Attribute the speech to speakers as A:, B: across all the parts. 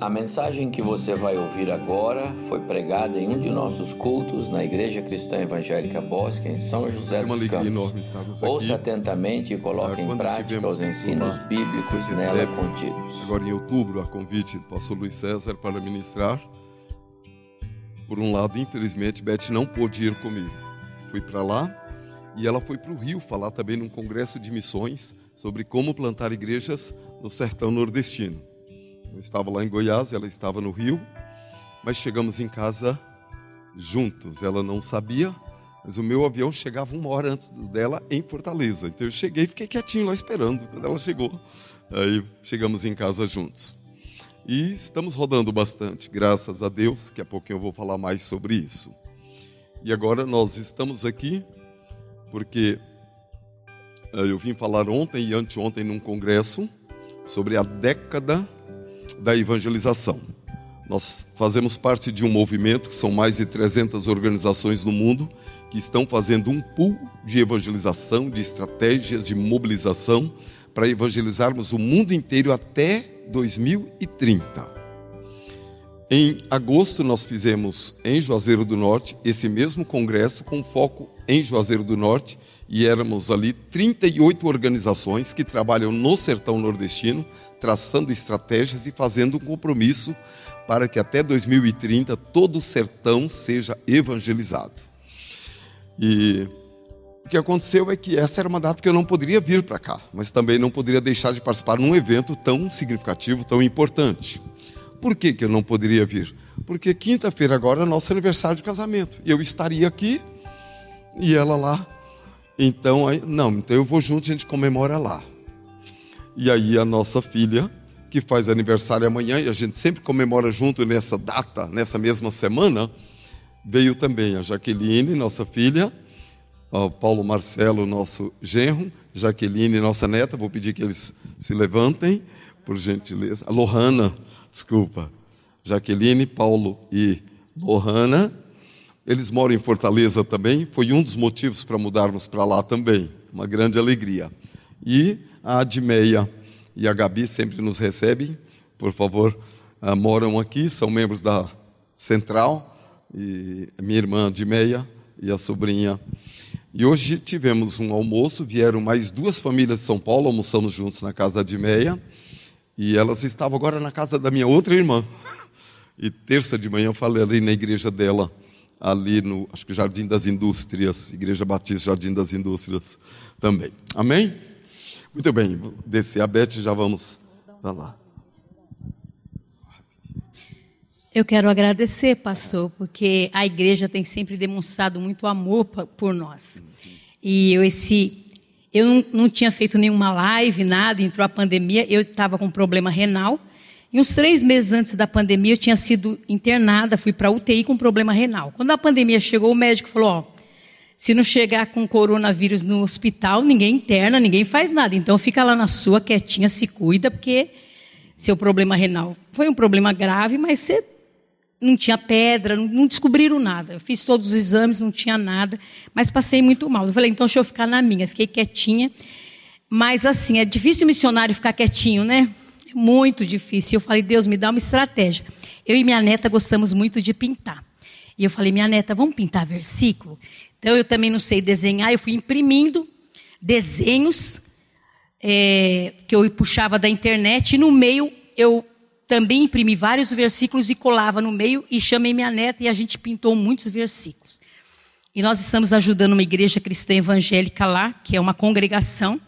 A: A mensagem que você vai ouvir agora foi pregada em um de nossos cultos na Igreja Cristã Evangélica Bosque, em São José
B: É
A: dos
B: alegria
A: Campos.
B: enorme.
A: Ouça atentamente e coloque
B: Ah,
A: em prática os ensinos
B: lá,
A: bíblicos nela contidos.
B: Agora em outubro, a convite do pastor Luiz César para ministrar. Por um lado, infelizmente, Beth não pôde ir comigo. Fui para lá e ela foi para o Rio falar também num congresso de missões sobre como plantar igrejas no sertão nordestino. Eu estava lá em Goiás, ela estava no Rio, mas chegamos em casa juntos. Ela não sabia, mas o meu avião chegava uma hora antes dela em Fortaleza. Então eu cheguei e fiquei quietinho lá esperando quando ela chegou. Aí chegamos em casa juntos. E estamos rodando bastante, graças a Deus. Daqui a pouquinho eu vou falar mais sobre isso. E agora nós estamos aqui porque eh, eu vim falar ontem e anteontem num congresso sobre a década da evangelização. Nós fazemos parte de um movimento que são mais de 300 organizações no mundo que estão fazendo um pool de evangelização, de estratégias de mobilização para evangelizarmos o mundo inteiro até 2030. Em agosto, nós fizemos em Juazeiro do Norte esse mesmo congresso com foco em Juazeiro do Norte e éramos ali 38 organizações que trabalham no sertão nordestino, traçando estratégias e fazendo um compromisso para que até 2030 todo o sertão seja evangelizado. E o que aconteceu é que essa era uma data que eu não poderia vir para cá, mas também não poderia deixar de participar num evento tão significativo, tão importante. Por que, que eu não poderia vir? Porque quinta-feira agora é nosso aniversário de casamento. E eu estaria aqui e ela lá. Então, aí, não, então eu vou junto, a gente comemora lá. E aí a nossa filha, que faz aniversário amanhã, e a gente sempre comemora junto nessa data, nessa mesma semana, veio também a Jaqueline, nossa filha, o Paulo Marcelo, nosso genro, Jaqueline, nossa neta, vou pedir que eles se levantem, por gentileza. A Lohana, desculpa. Jaqueline, Paulo e Lohana. Eles moram em Fortaleza também, foi um dos motivos para mudarmos para lá também, uma grande alegria. E a Admeia e a Gabi sempre nos recebem, por favor, ah, moram aqui, são membros da Central, e minha irmã Admeia e a sobrinha. E hoje tivemos um almoço, vieram mais duas famílias de São Paulo, almoçamos juntos na casa de Meia, e elas estavam agora na casa da minha outra irmã. E terça de manhã eu falei ali na igreja dela, ali no, acho que Jardim das Indústrias, Igreja Batista Jardim das Indústrias também. Amém? Muito bem, vou descer a Beth já vamos lá.
C: Eu quero agradecer, pastor, porque a igreja tem sempre demonstrado muito amor por nós. E eu esse eu não, não tinha feito nenhuma live, nada, entrou a pandemia, eu estava com problema renal. E uns três meses antes da pandemia, eu tinha sido internada, fui para UTI com problema renal. Quando a pandemia chegou, o médico falou: ó, se não chegar com coronavírus no hospital, ninguém interna, ninguém faz nada. Então fica lá na sua, quietinha, se cuida, porque seu problema renal foi um problema grave, mas você não tinha pedra, não, descobriram nada. Eu fiz todos os exames, não tinha nada, mas passei muito mal. Eu falei, então deixa eu ficar na minha. Fiquei quietinha. Mas assim, é difícil o missionário ficar quietinho, né? Muito difícil. Eu falei, Deus, me dá uma estratégia. Eu e minha neta gostamos muito de pintar. E eu falei, minha neta, vamos pintar versículo? Então eu também não sei desenhar, eu fui imprimindo desenhos é, que eu puxava da internet, e no meio eu também imprimi vários versículos e colava no meio e chamei minha neta e a gente pintou muitos versículos. E nós estamos ajudando uma igreja cristã evangélica lá, que é uma congregação,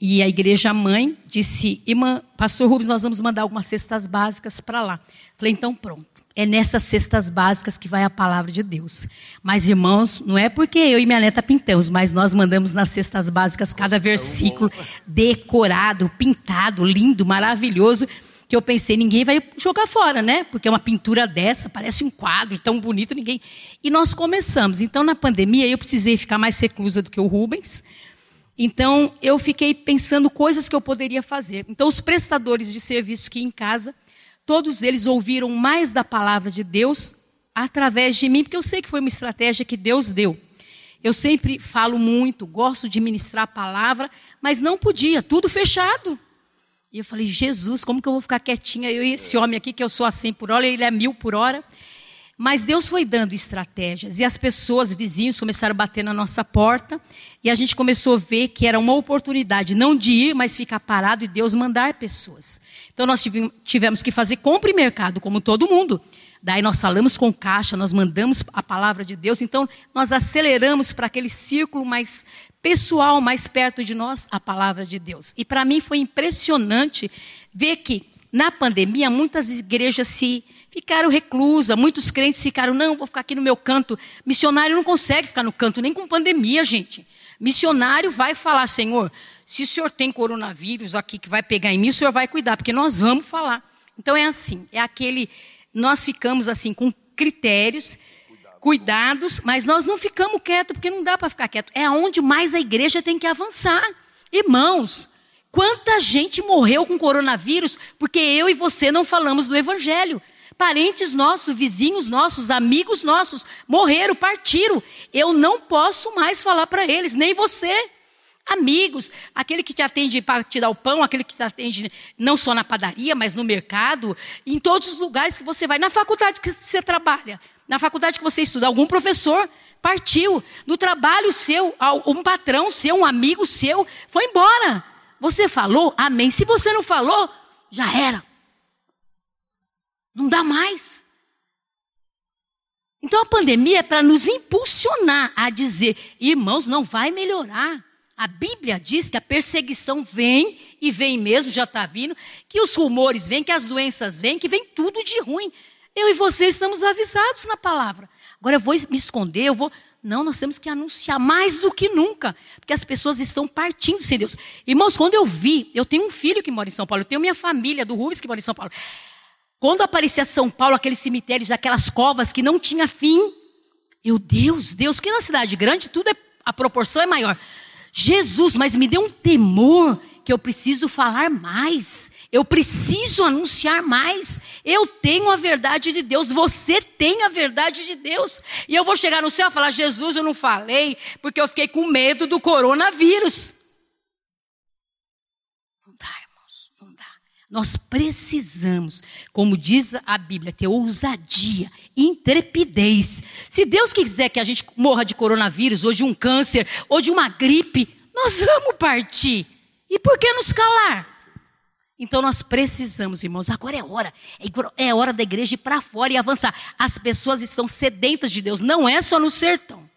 C: e a igreja mãe disse: Irmã, Pastor Rubens, nós vamos mandar algumas cestas básicas para lá. Falei, então pronto. É nessas cestas básicas que vai a palavra de Deus. Mas, irmãos, não é porque eu e minha neta pintamos, mas nós mandamos nas cestas básicas cada versículo decorado, pintado, lindo, maravilhoso, que eu pensei, ninguém vai jogar fora, né? Porque uma pintura dessa parece um quadro tão bonito, ninguém. E nós começamos. Então, na pandemia, eu precisei ficar mais reclusa do que o Rubens. Então, eu fiquei pensando coisas que eu poderia fazer. Então, os prestadores de serviço que em casa, todos eles ouviram mais da palavra de Deus através de mim, porque eu sei que foi uma estratégia que Deus deu. Eu sempre falo muito, gosto de ministrar a palavra, mas não podia, tudo fechado. E eu falei, Jesus, como que eu vou ficar quietinha? Eu e esse homem aqui, que eu sou a 100 por hora, ele é mil por hora. Mas Deus foi dando estratégias e as pessoas, vizinhos, começaram a bater na nossa porta e a gente começou a ver que era uma oportunidade não de ir, mas ficar parado e Deus mandar pessoas. Então nós tivemos que fazer compra e mercado, como todo mundo. Daí nós falamos com caixa, nós mandamos a palavra de Deus, então nós aceleramos para aquele círculo mais pessoal, mais perto de nós, a palavra de Deus. E para mim foi impressionante ver que na pandemia muitas igrejas se ficaram reclusas, muitos crentes ficaram, não, vou ficar aqui no meu canto. Missionário não consegue ficar no canto, nem com pandemia, gente. Missionário vai falar, Senhor, se o senhor tem coronavírus aqui que vai pegar em mim, o senhor vai cuidar, porque nós vamos falar. Então é assim, é aquele, nós ficamos assim com critérios, cuidados, mas nós não ficamos quietos, porque não dá para ficar quieto. É onde mais a igreja tem que avançar. Irmãos, quanta gente morreu com coronavírus porque eu e você não falamos do evangelho. Parentes nossos, vizinhos nossos, amigos nossos morreram, partiram. Eu não posso mais falar para eles, nem você. Amigos, aquele que te atende para te dar o pão, aquele que te atende não só na padaria, mas no mercado, em todos os lugares que você vai, na faculdade que você trabalha, na faculdade que você estuda, algum professor partiu, no trabalho seu, um patrão seu, um amigo seu, foi embora. Você falou, amém. Se você não falou, já era. Não dá mais. Então a pandemia é para nos impulsionar a dizer, irmãos, não vai melhorar. A Bíblia diz que a perseguição vem, e vem mesmo, já está vindo, que os rumores vêm, que as doenças vêm, que vem tudo de ruim. Eu e você estamos avisados na palavra. Agora eu vou me esconder, eu vou. Não, nós temos que anunciar mais do que nunca, porque as pessoas estão partindo sem Deus. Irmãos, quando eu vi, eu tenho um filho que mora em São Paulo, eu tenho minha família do Rubens que mora em São Paulo. Quando aparecia São Paulo, aqueles cemitérios, aquelas covas que não tinha fim, eu, Deus, Deus, que na cidade grande tudo é, a proporção é maior. Jesus, mas me deu um temor que eu preciso falar mais, eu preciso anunciar mais. Eu tenho a verdade de Deus, você tem a verdade de Deus. E eu vou chegar no céu e falar: Jesus, eu não falei porque eu fiquei com medo do coronavírus. Nós precisamos, como diz a Bíblia, ter ousadia, intrepidez. Se Deus quiser que a gente morra de coronavírus, ou de um câncer, ou de uma gripe, nós vamos partir. E por que nos calar? Então nós precisamos, irmãos, agora é hora. É hora da igreja ir para fora e avançar. As pessoas estão sedentas de Deus, não é só no sertão.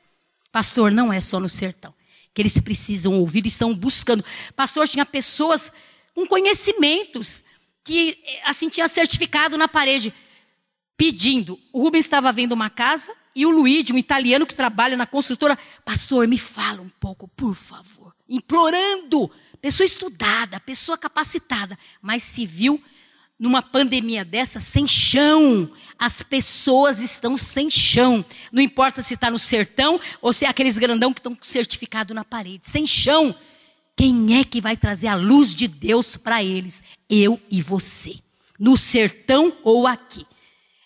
C: Pastor, não é só no sertão. Que eles precisam ouvir e estão buscando. Pastor, tinha pessoas com conhecimentos que assim tinha certificado na parede, pedindo. O Rubens estava vendo uma casa e o Luigi, um italiano que trabalha na construtora, pastor, me fala um pouco, por favor. Implorando. Pessoa estudada, pessoa capacitada, mas se viu numa pandemia dessa sem chão. As pessoas estão sem chão. Não importa se está no sertão ou se é aqueles grandão que estão com certificado na parede. Sem chão. Quem é que vai trazer a luz de Deus para eles? Eu e você. No sertão ou aqui.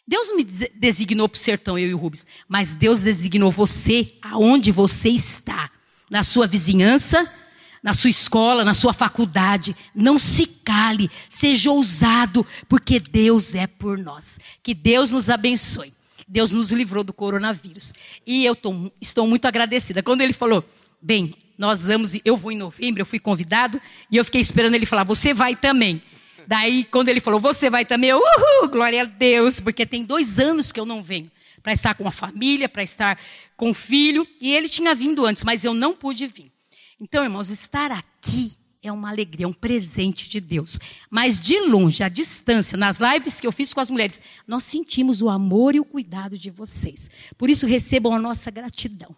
C: Deus não me designou para o sertão, eu e o Rubens, mas Deus designou você aonde você está. Na sua vizinhança, na sua escola, na sua faculdade. Não se cale, seja ousado, porque Deus é por nós. Que Deus nos abençoe. Deus nos livrou do coronavírus. E eu tô, estou muito agradecida. Quando ele falou, bem, nós vamos, eu vou em novembro, eu fui convidado, e eu fiquei esperando ele falar, você vai também. Daí, quando ele falou, você vai também, eu, uhul, glória a Deus, porque tem dois anos que eu não venho. Para estar com a família, para estar com o filho, e ele tinha vindo antes, mas eu não pude vir. Então, irmãos, estar aqui é uma alegria, é um presente de Deus. Mas de longe, à distância, nas lives que eu fiz com as mulheres, nós sentimos o amor e o cuidado de vocês. Por isso, recebam a nossa gratidão.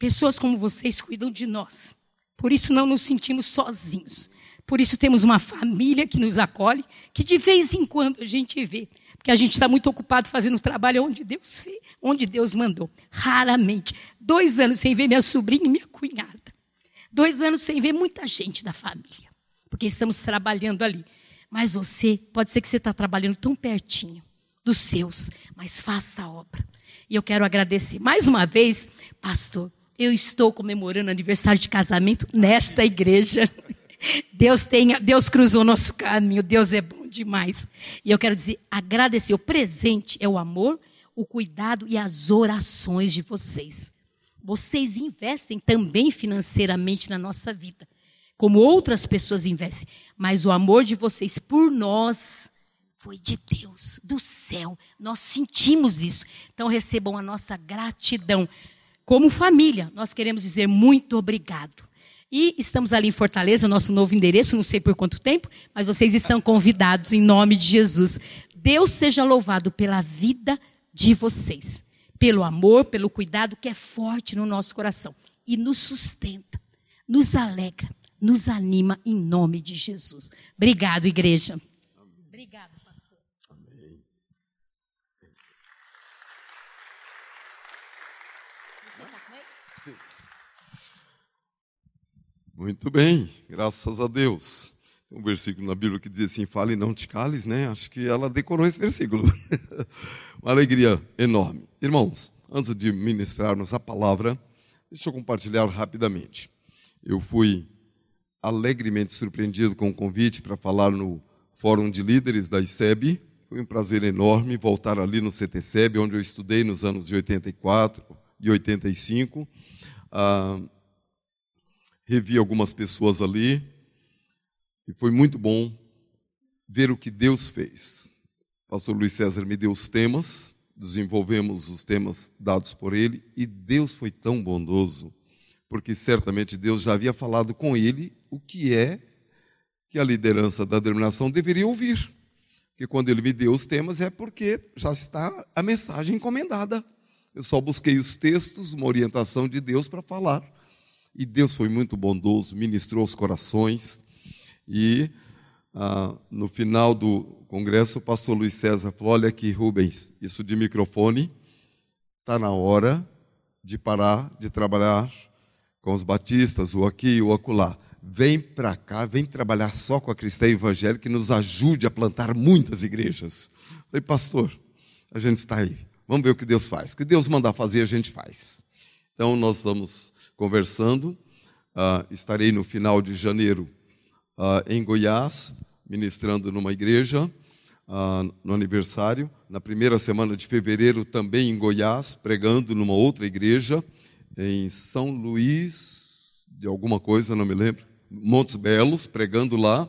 C: Pessoas como vocês cuidam de nós. Por isso não nos sentimos sozinhos. Por isso temos uma família que nos acolhe, que de vez em quando a gente vê. Porque a gente está muito ocupado fazendo o trabalho onde Deus fez, onde Deus mandou. Raramente. Dois anos sem ver minha sobrinha e minha cunhada. Dois anos sem ver muita gente da família. Porque estamos trabalhando ali. Mas você, pode ser que você está trabalhando tão pertinho dos seus, mas faça a obra. E eu quero agradecer mais uma vez, pastor, eu estou comemorando aniversário de casamento nesta igreja. Deus tem, Deus cruzou nosso caminho, Deus é bom demais. E eu quero dizer, agradecer. O presente é o amor, o cuidado e as orações de vocês. Vocês investem também financeiramente na nossa vida, como outras pessoas investem. Mas o amor de vocês por nós foi de Deus, do céu. Nós sentimos isso. Então recebam a nossa gratidão. Como família, nós queremos dizer muito obrigado. E estamos ali em Fortaleza, nosso novo endereço, não sei por quanto tempo, mas vocês estão convidados em nome de Jesus. Deus seja louvado pela vida de vocês, pelo amor, pelo cuidado que é forte no nosso coração e nos sustenta, nos alegra, nos anima em nome de Jesus. Obrigado, igreja. Obrigado, pastor. Amém.
B: Você está com ele? Sim. Muito bem, graças a Deus. Tem um versículo na Bíblia que diz assim: fale não te cales, né? Acho que ela decorou esse versículo. Uma alegria enorme. Irmãos, antes de ministrarmos a palavra, deixa eu compartilhar rapidamente. Eu fui alegremente surpreendido com o convite para falar no Fórum de Líderes da ICEB. Foi um prazer enorme voltar ali no CTCEB, onde eu estudei nos anos de 84 e 85. Ah, revi algumas pessoas ali e foi muito bom ver o que Deus fez. O pastor Luiz César me deu os temas, desenvolvemos os temas dados por ele e Deus foi tão bondoso, porque certamente Deus já havia falado com ele o que é que a liderança da denominação deveria ouvir. Porque quando ele me deu os temas é porque já está a mensagem encomendada. Eu só busquei os textos, uma orientação de Deus para falar. E Deus foi muito bondoso, ministrou os corações. E ah, no final do congresso, o pastor Luiz César falou: Olha aqui, Rubens, isso de microfone, está na hora de parar de trabalhar com os batistas, ou aqui ou acolá. Vem para cá, vem trabalhar só com a cristã evangélica que nos ajude a plantar muitas igrejas. falei, pastor, a gente está aí. Vamos ver o que Deus faz. O que Deus mandar fazer, a gente faz. Então, nós estamos conversando. Uh, estarei no final de janeiro uh, em Goiás, ministrando numa igreja, uh, no aniversário. Na primeira semana de fevereiro, também em Goiás, pregando numa outra igreja, em São Luís, de alguma coisa, não me lembro, Montes Belos, pregando lá.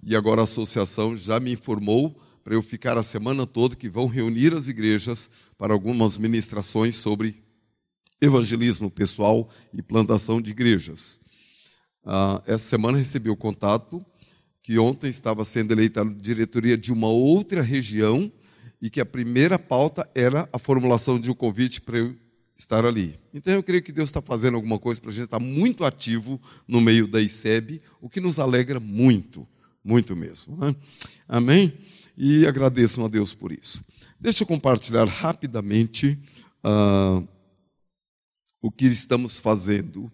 B: E agora a associação já me informou para eu ficar a semana toda, que vão reunir as igrejas para algumas ministrações sobre evangelismo pessoal e plantação de igrejas. Ah, essa semana recebi o contato que ontem estava sendo eleita a diretoria de uma outra região e que a primeira pauta era a formulação de um convite para eu estar ali. Então eu creio que Deus está fazendo alguma coisa para a gente estar muito ativo no meio da ICEB, o que nos alegra muito, muito mesmo. Né? Amém? E agradeço a Deus por isso. Deixa eu compartilhar rapidamente. Uh, o que estamos fazendo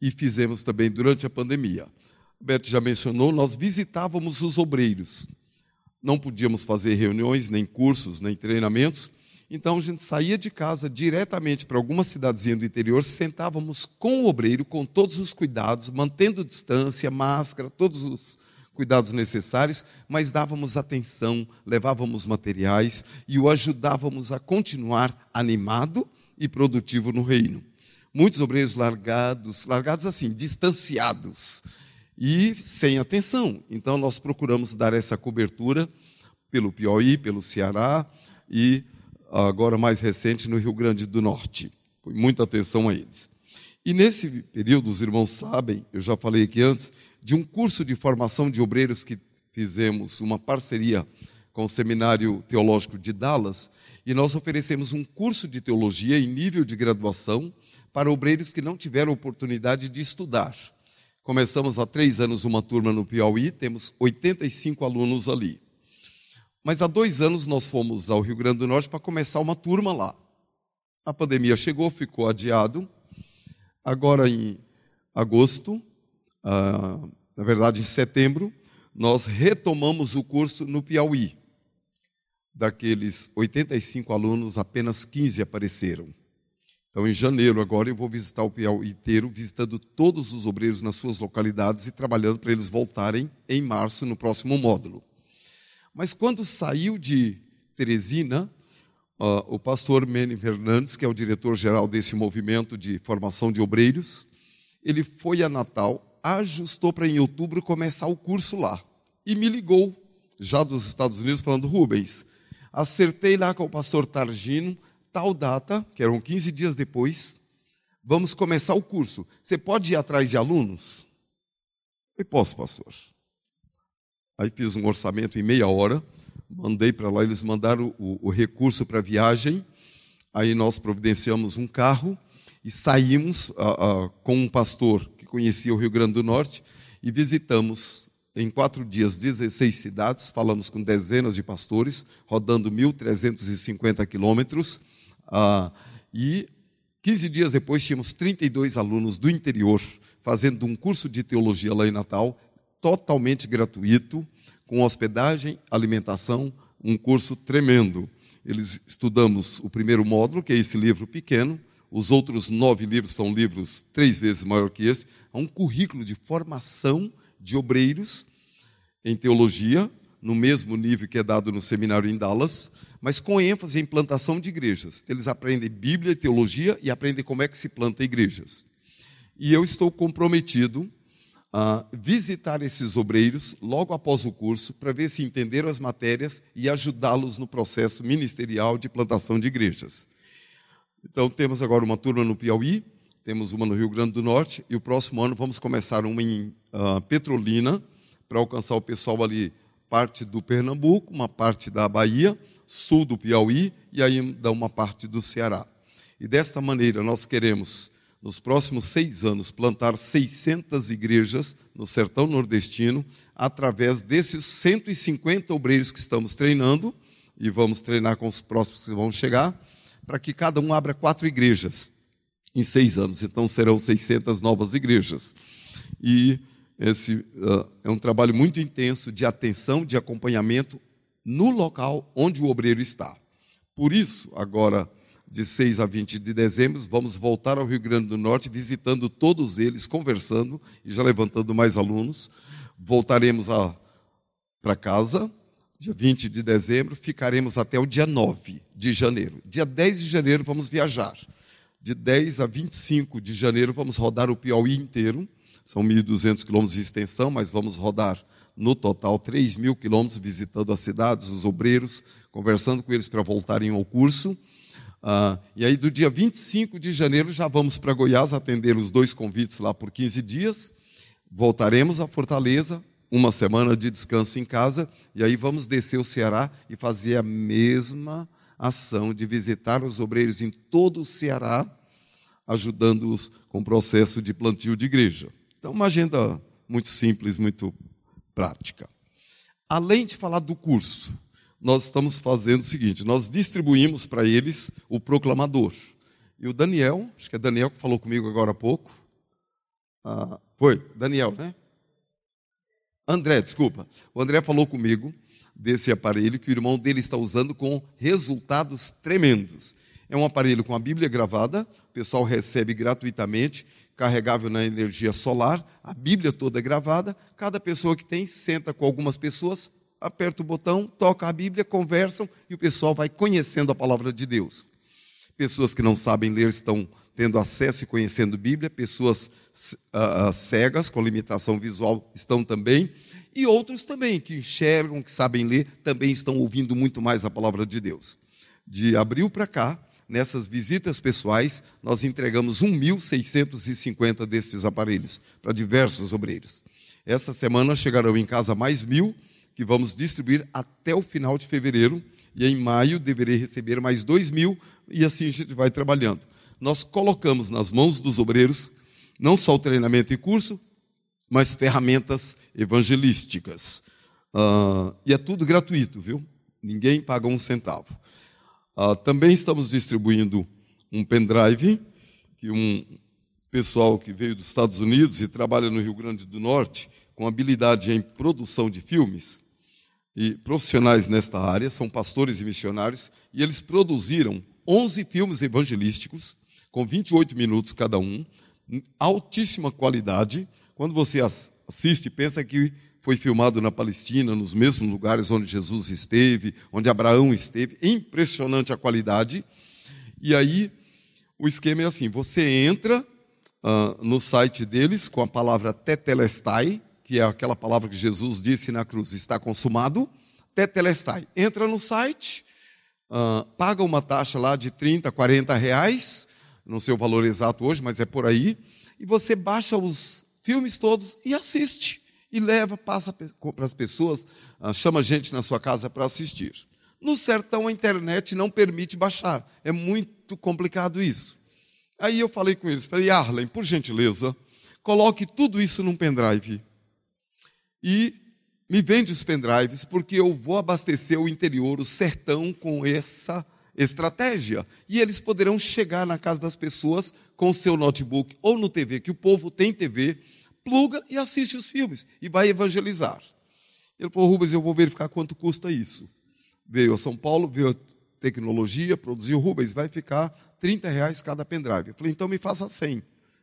B: e fizemos também durante a pandemia. Beto já mencionou, nós visitávamos os obreiros. Não podíamos fazer reuniões, nem cursos, nem treinamentos. Então a gente saía de casa diretamente para alguma cidadezinha do interior, sentávamos com o obreiro, com todos os cuidados, mantendo distância, máscara, todos os cuidados necessários, mas dávamos atenção, levávamos materiais e o ajudávamos a continuar animado e produtivo no reino muitos obreiros largados, largados assim, distanciados e sem atenção. Então nós procuramos dar essa cobertura pelo Piauí, pelo Ceará e agora mais recente no Rio Grande do Norte. Foi muita atenção a eles. E nesse período, os irmãos sabem, eu já falei aqui antes, de um curso de formação de obreiros que fizemos uma parceria com o Seminário Teológico de Dallas, e nós oferecemos um curso de teologia em nível de graduação para obreiros que não tiveram oportunidade de estudar. Começamos há três anos uma turma no Piauí, temos 85 alunos ali. Mas há dois anos nós fomos ao Rio Grande do Norte para começar uma turma lá. A pandemia chegou, ficou adiado. Agora, em agosto, ah, na verdade em setembro, nós retomamos o curso no Piauí. Daqueles 85 alunos, apenas 15 apareceram. Então, em janeiro, agora, eu vou visitar o Piauí inteiro, visitando todos os obreiros nas suas localidades e trabalhando para eles voltarem em março, no próximo módulo. Mas quando saiu de Teresina, uh, o pastor Manny Fernandes, que é o diretor-geral desse movimento de formação de obreiros, ele foi a Natal, ajustou para em outubro começar o curso lá. E me ligou, já dos Estados Unidos, falando: Rubens, acertei lá com o pastor Targino, tal data, que eram 15 dias depois, vamos começar o curso. Você pode ir atrás de alunos? Eu posso, pastor. Aí fiz um orçamento em meia hora, mandei para lá, eles mandaram o, o recurso para a viagem. Aí nós providenciamos um carro e saímos uh, uh, com um pastor que conhecia o Rio Grande do Norte e visitamos em quatro dias 16 cidades, falamos com dezenas de pastores, rodando 1.350 quilômetros. Ah, e 15 dias depois tínhamos 32 alunos do interior fazendo um curso de teologia lá em Natal, totalmente gratuito, com hospedagem, alimentação, um curso tremendo. Eles estudamos o primeiro módulo, que é esse livro pequeno, os outros nove livros são livros três vezes maior que esse. É um currículo de formação de obreiros em teologia, no mesmo nível que é dado no seminário em Dallas, mas com ênfase em plantação de igrejas. Eles aprendem Bíblia e teologia e aprendem como é que se planta igrejas. E eu estou comprometido a visitar esses obreiros logo após o curso para ver se entenderam as matérias e ajudá-los no processo ministerial de plantação de igrejas. Então, temos agora uma turma no Piauí, temos uma no Rio Grande do Norte e o próximo ano vamos começar uma em uh, Petrolina para alcançar o pessoal ali, parte do Pernambuco, uma parte da Bahia sul do Piauí e ainda uma parte do Ceará. E dessa maneira nós queremos, nos próximos seis anos, plantar 600 igrejas no sertão nordestino, através desses 150 obreiros que estamos treinando, e vamos treinar com os próximos que vão chegar, para que cada um abra quatro igrejas em seis anos. Então serão 600 novas igrejas. E esse uh, é um trabalho muito intenso de atenção, de acompanhamento no local onde o obreiro está. Por isso, agora, de 6 a 20 de dezembro, vamos voltar ao Rio Grande do Norte, visitando todos eles, conversando e já levantando mais alunos. Voltaremos para casa, dia 20 de dezembro, ficaremos até o dia 9 de janeiro. Dia 10 de janeiro, vamos viajar. De 10 a 25 de janeiro, vamos rodar o Piauí inteiro. São 1.200 quilômetros de extensão, mas vamos rodar no total 3 mil quilômetros visitando as cidades, os obreiros, conversando com eles para voltarem ao curso. Ah, e aí, do dia 25 de janeiro, já vamos para Goiás atender os dois convites lá por 15 dias. Voltaremos a Fortaleza, uma semana de descanso em casa, e aí vamos descer o Ceará e fazer a mesma ação de visitar os obreiros em todo o Ceará, ajudando-os com o processo de plantio de igreja. Então, uma agenda muito simples, muito prática. Além de falar do curso, nós estamos fazendo o seguinte: nós distribuímos para eles o proclamador. E o Daniel, acho que é Daniel que falou comigo agora há pouco. Ah, foi, Daniel, né? André, desculpa. O André falou comigo desse aparelho que o irmão dele está usando com resultados tremendos. É um aparelho com a Bíblia gravada, o pessoal recebe gratuitamente carregável na energia solar, a Bíblia toda gravada, cada pessoa que tem senta com algumas pessoas, aperta o botão, toca a Bíblia, conversam e o pessoal vai conhecendo a palavra de Deus. Pessoas que não sabem ler estão tendo acesso e conhecendo a Bíblia, pessoas uh, cegas, com limitação visual, estão também, e outros também, que enxergam, que sabem ler, também estão ouvindo muito mais a palavra de Deus. De abril para cá, nessas visitas pessoais, nós entregamos 1.650 destes aparelhos para diversos obreiros. Essa semana chegarão em casa mais mil, que vamos distribuir até o final de fevereiro, e em maio deverei receber mais dois mil, e assim a gente vai trabalhando. Nós colocamos nas mãos dos obreiros não só o treinamento e curso, mas ferramentas evangelísticas. Uh, e é tudo gratuito, viu? Ninguém paga um centavo. Ah, também estamos distribuindo um pendrive que um pessoal que veio dos Estados Unidos e trabalha no Rio Grande do Norte com habilidade em produção de filmes e profissionais nesta área, são pastores e missionários, e eles produziram 11 filmes evangelísticos com 28 minutos cada um, altíssima qualidade. Quando você assiste, pensa que foi filmado na Palestina, nos mesmos lugares onde Jesus esteve, onde Abraão esteve. Impressionante a qualidade. E aí, o esquema é assim: você entra uh, no site deles com a palavra tetelestai, que é aquela palavra que Jesus disse na cruz: está consumado. Tetelestai. Entra no site, uh, paga uma taxa lá de 30, 40 reais, não sei o valor exato hoje, mas é por aí, e você baixa os filmes todos e assiste. E leva, passa para as pessoas, uh, chama gente na sua casa para assistir. No sertão, a internet não permite baixar. É muito complicado isso. Aí eu falei com eles, falei, Arlen, por gentileza, coloque tudo isso num pendrive. E me vende os pendrives, porque eu vou abastecer o interior, o sertão, com essa estratégia. E eles poderão chegar na casa das pessoas com o seu notebook ou no TV, que o povo tem TV, pluga e assiste os filmes e vai evangelizar. Ele falou, Rubens, eu vou verificar quanto custa isso. Veio a São Paulo, veio a tecnologia, produziu, Rubens, vai ficar 30 reais cada pendrive. Eu falei, então me faça 100.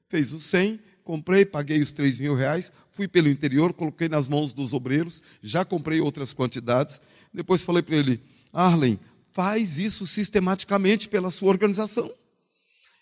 B: Fez os 100, comprei, paguei os 3 mil reais, fui pelo interior, coloquei nas mãos dos obreiros, já comprei outras quantidades. Depois falei para ele, Arlen, faz isso sistematicamente pela sua organização.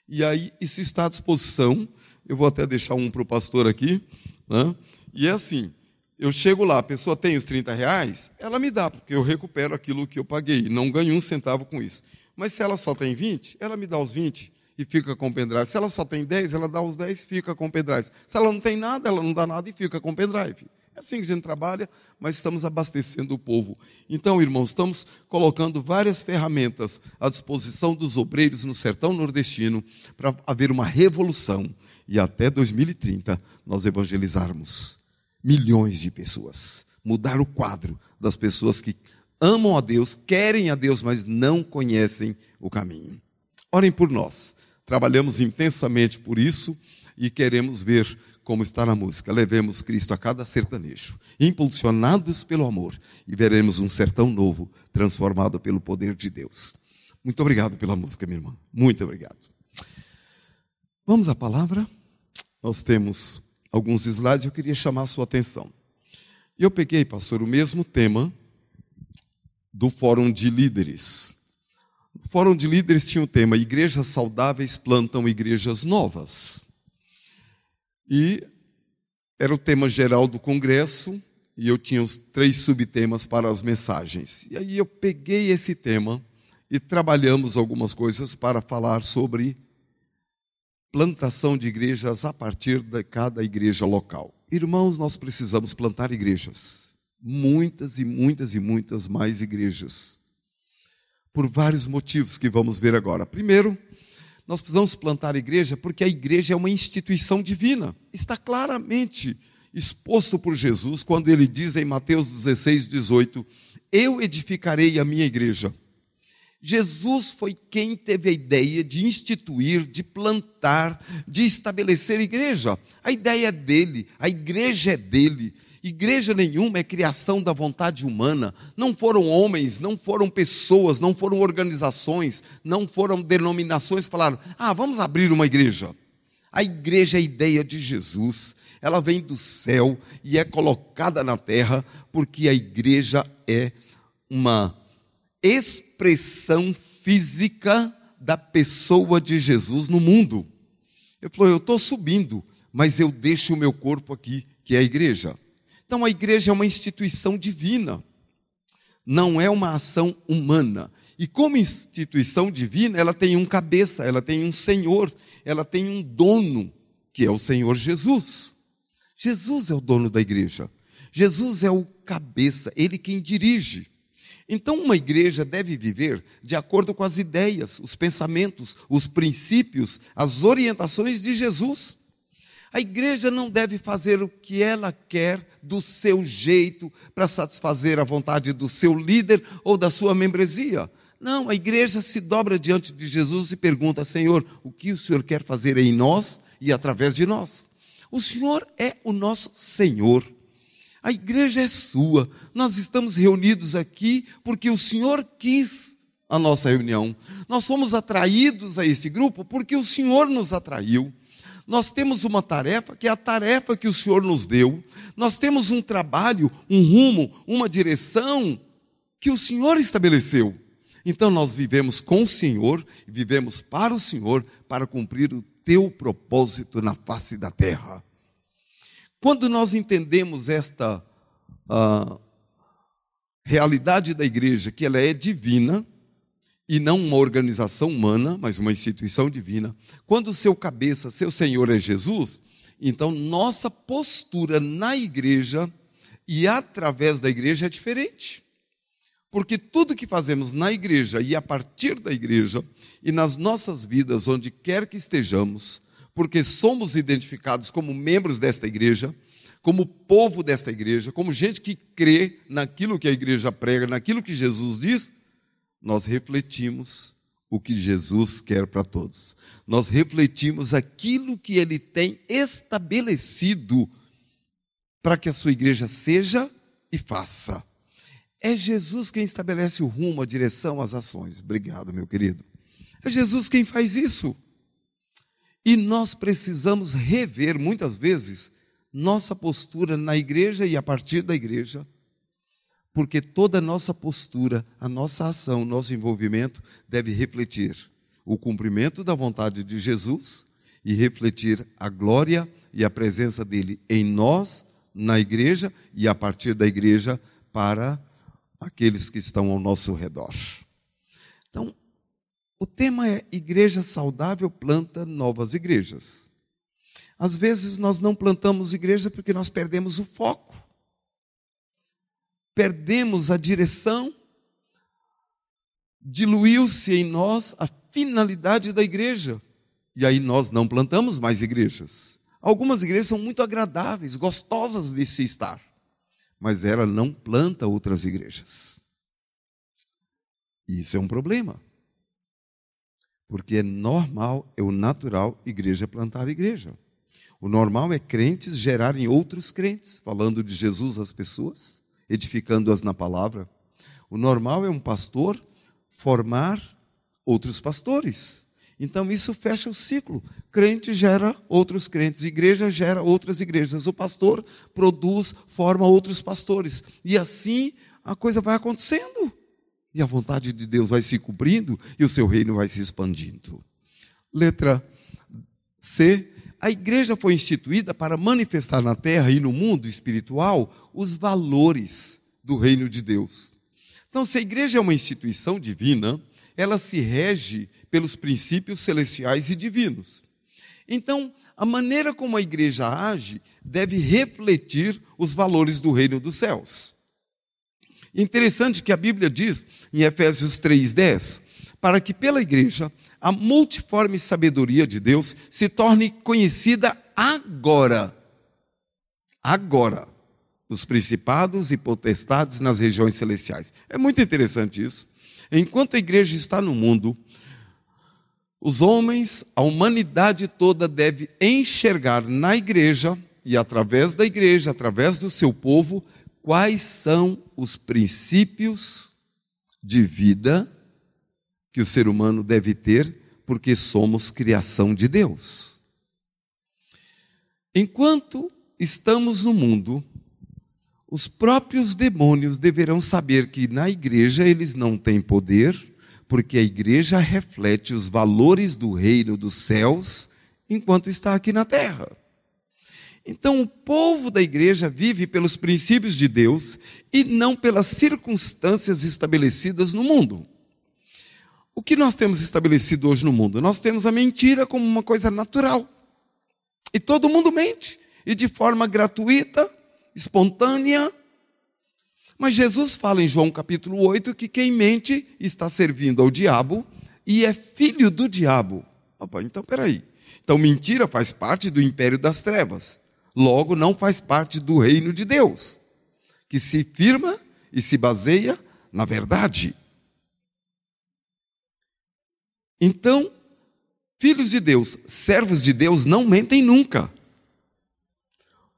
B: E aí, isso está à disposição. Eu vou até deixar um para o pastor aqui. Né? E é assim: eu chego lá, a pessoa tem os 30 reais, ela me dá, porque eu recupero aquilo que eu paguei. Não ganho um centavo com isso. Mas se ela só tem 20, ela me dá os 20 e fica com o pendrive. Se ela só tem 10, ela dá os 10 e fica com o pendrive. Se ela não tem nada, ela não dá nada e fica com o pendrive. É assim que a gente trabalha, mas estamos abastecendo o povo. Então, irmãos, estamos colocando várias ferramentas à disposição dos obreiros no sertão nordestino para haver uma revolução e até 2030 nós evangelizarmos milhões de pessoas. Mudar o quadro das pessoas que amam a Deus, querem a Deus, mas não conhecem o caminho. Orem por nós. Trabalhamos intensamente por isso e queremos ver como está na música. Levemos Cristo a cada sertanejo, impulsionados pelo amor, e veremos um sertão novo transformado pelo poder de Deus. Muito obrigado pela música, minha irmã. Muito obrigado. Vamos à palavra. Nós temos alguns slides eu queria chamar a sua atenção. Eu peguei, pastor, o mesmo tema do Fórum de Líderes. O Fórum de Líderes tinha o tema Igrejas Saudáveis Plantam Igrejas Novas. E era o tema geral do congresso, e eu tinha os três subtemas para as mensagens. E aí eu peguei esse tema e trabalhamos algumas coisas para falar sobre plantação de igrejas a partir de cada igreja local. Irmãos, nós precisamos plantar igrejas muitas e muitas e muitas mais igrejas. Por vários motivos que vamos ver agora. Primeiro, nós precisamos plantar igreja porque a igreja é uma instituição divina. Está claramente exposto por Jesus quando ele diz em Mateus 16, 18: Eu edificarei a minha igreja. Jesus foi quem teve a ideia de instituir, de plantar, de estabelecer igreja. A ideia é dele, a igreja é dele. Igreja nenhuma é criação da vontade humana. Não foram homens, não foram pessoas, não foram organizações, não foram denominações que falaram: ah, vamos abrir uma igreja. A igreja é a ideia de Jesus. Ela vem do céu e é colocada na terra, porque a igreja é uma expressão física da pessoa de Jesus no mundo. Ele falou: Eu estou subindo, mas eu deixo o meu corpo aqui, que é a igreja. Então a igreja é uma instituição divina, não é uma ação humana. E como instituição divina, ela tem um cabeça, ela tem um senhor, ela tem um dono, que é o Senhor Jesus. Jesus é o dono da igreja. Jesus é o cabeça, ele quem dirige. Então, uma igreja deve viver de acordo com as ideias, os pensamentos, os princípios, as orientações de Jesus. A igreja não deve fazer o que ela quer do seu jeito para satisfazer a vontade do seu líder ou da sua membresia. Não, a igreja se dobra diante de Jesus e pergunta: Senhor, o que o Senhor quer fazer em nós e através de nós? O Senhor é o nosso Senhor. A igreja é sua. Nós estamos reunidos aqui porque o Senhor quis a nossa reunião. Nós fomos atraídos a esse grupo porque o Senhor nos atraiu. Nós temos uma tarefa que é a tarefa que o Senhor nos deu. Nós temos um trabalho, um rumo, uma direção que o Senhor estabeleceu. Então nós vivemos com o Senhor, vivemos para o Senhor, para cumprir o teu propósito na face da terra. Quando nós entendemos esta uh, realidade da igreja, que ela é divina, e não uma organização humana, mas uma instituição divina. Quando o seu cabeça, seu Senhor é Jesus, então nossa postura na igreja e através da igreja é diferente. Porque tudo que fazemos na igreja e a partir da igreja e nas nossas vidas, onde quer que estejamos, porque somos identificados como membros desta igreja, como povo desta igreja, como gente que crê naquilo que a igreja prega, naquilo que Jesus diz, nós refletimos o que Jesus quer para todos. Nós refletimos aquilo que ele tem estabelecido para que a sua igreja seja e faça. É Jesus quem estabelece o rumo, a direção, as ações. Obrigado, meu querido. É Jesus quem faz isso. E nós precisamos rever muitas vezes nossa postura na igreja e a partir da igreja porque toda a nossa postura, a nossa ação, nosso envolvimento deve refletir o cumprimento da vontade de Jesus e refletir a glória e a presença dele em nós, na igreja e a partir da igreja para aqueles que estão ao nosso redor. Então, o tema é Igreja Saudável planta novas igrejas. Às vezes nós não plantamos igreja porque nós perdemos o foco perdemos a direção, diluiu-se em nós a finalidade da igreja. E aí nós não plantamos mais igrejas. Algumas igrejas são muito agradáveis, gostosas de se estar, mas ela não planta outras igrejas. E isso é um problema. Porque é normal, é o natural igreja plantar igreja. O normal é crentes gerarem outros crentes, falando de Jesus às pessoas edificando-as na palavra. O normal é um pastor formar outros pastores. Então isso fecha o ciclo. Crente gera outros crentes, igreja gera outras igrejas. O pastor produz, forma outros pastores. E assim a coisa vai acontecendo. E a vontade de Deus vai se cumprindo e o seu reino vai se expandindo. Letra C. A igreja foi instituída para manifestar na terra e no mundo espiritual os valores do reino de Deus. Então, se a igreja é uma instituição divina, ela se rege pelos princípios celestiais e divinos. Então, a maneira como a igreja age deve refletir os valores do reino dos céus. Interessante que a Bíblia diz em Efésios 3:10, para que pela igreja a multiforme sabedoria de Deus se torne conhecida agora. Agora. Nos principados e potestades nas regiões celestiais. É muito interessante isso. Enquanto a igreja está no mundo, os homens, a humanidade toda deve enxergar na igreja e através da igreja, através do seu povo, quais são os princípios de vida que o ser humano deve ter, porque somos criação de Deus. Enquanto estamos no mundo, os próprios demônios deverão saber que na igreja eles não têm poder, porque a igreja reflete os valores do reino dos céus enquanto está aqui na terra. Então, o povo da igreja vive pelos princípios de Deus e não pelas circunstâncias estabelecidas no mundo. O que nós temos estabelecido hoje no mundo? Nós temos a mentira como uma coisa natural. E todo mundo mente. E de forma gratuita, espontânea. Mas Jesus fala em João capítulo 8 que quem mente está servindo ao diabo e é filho do diabo. Opa, então peraí. Então mentira faz parte do império das trevas. Logo, não faz parte do reino de Deus, que se firma e se baseia na verdade. Então, filhos de Deus, servos de Deus, não mentem nunca.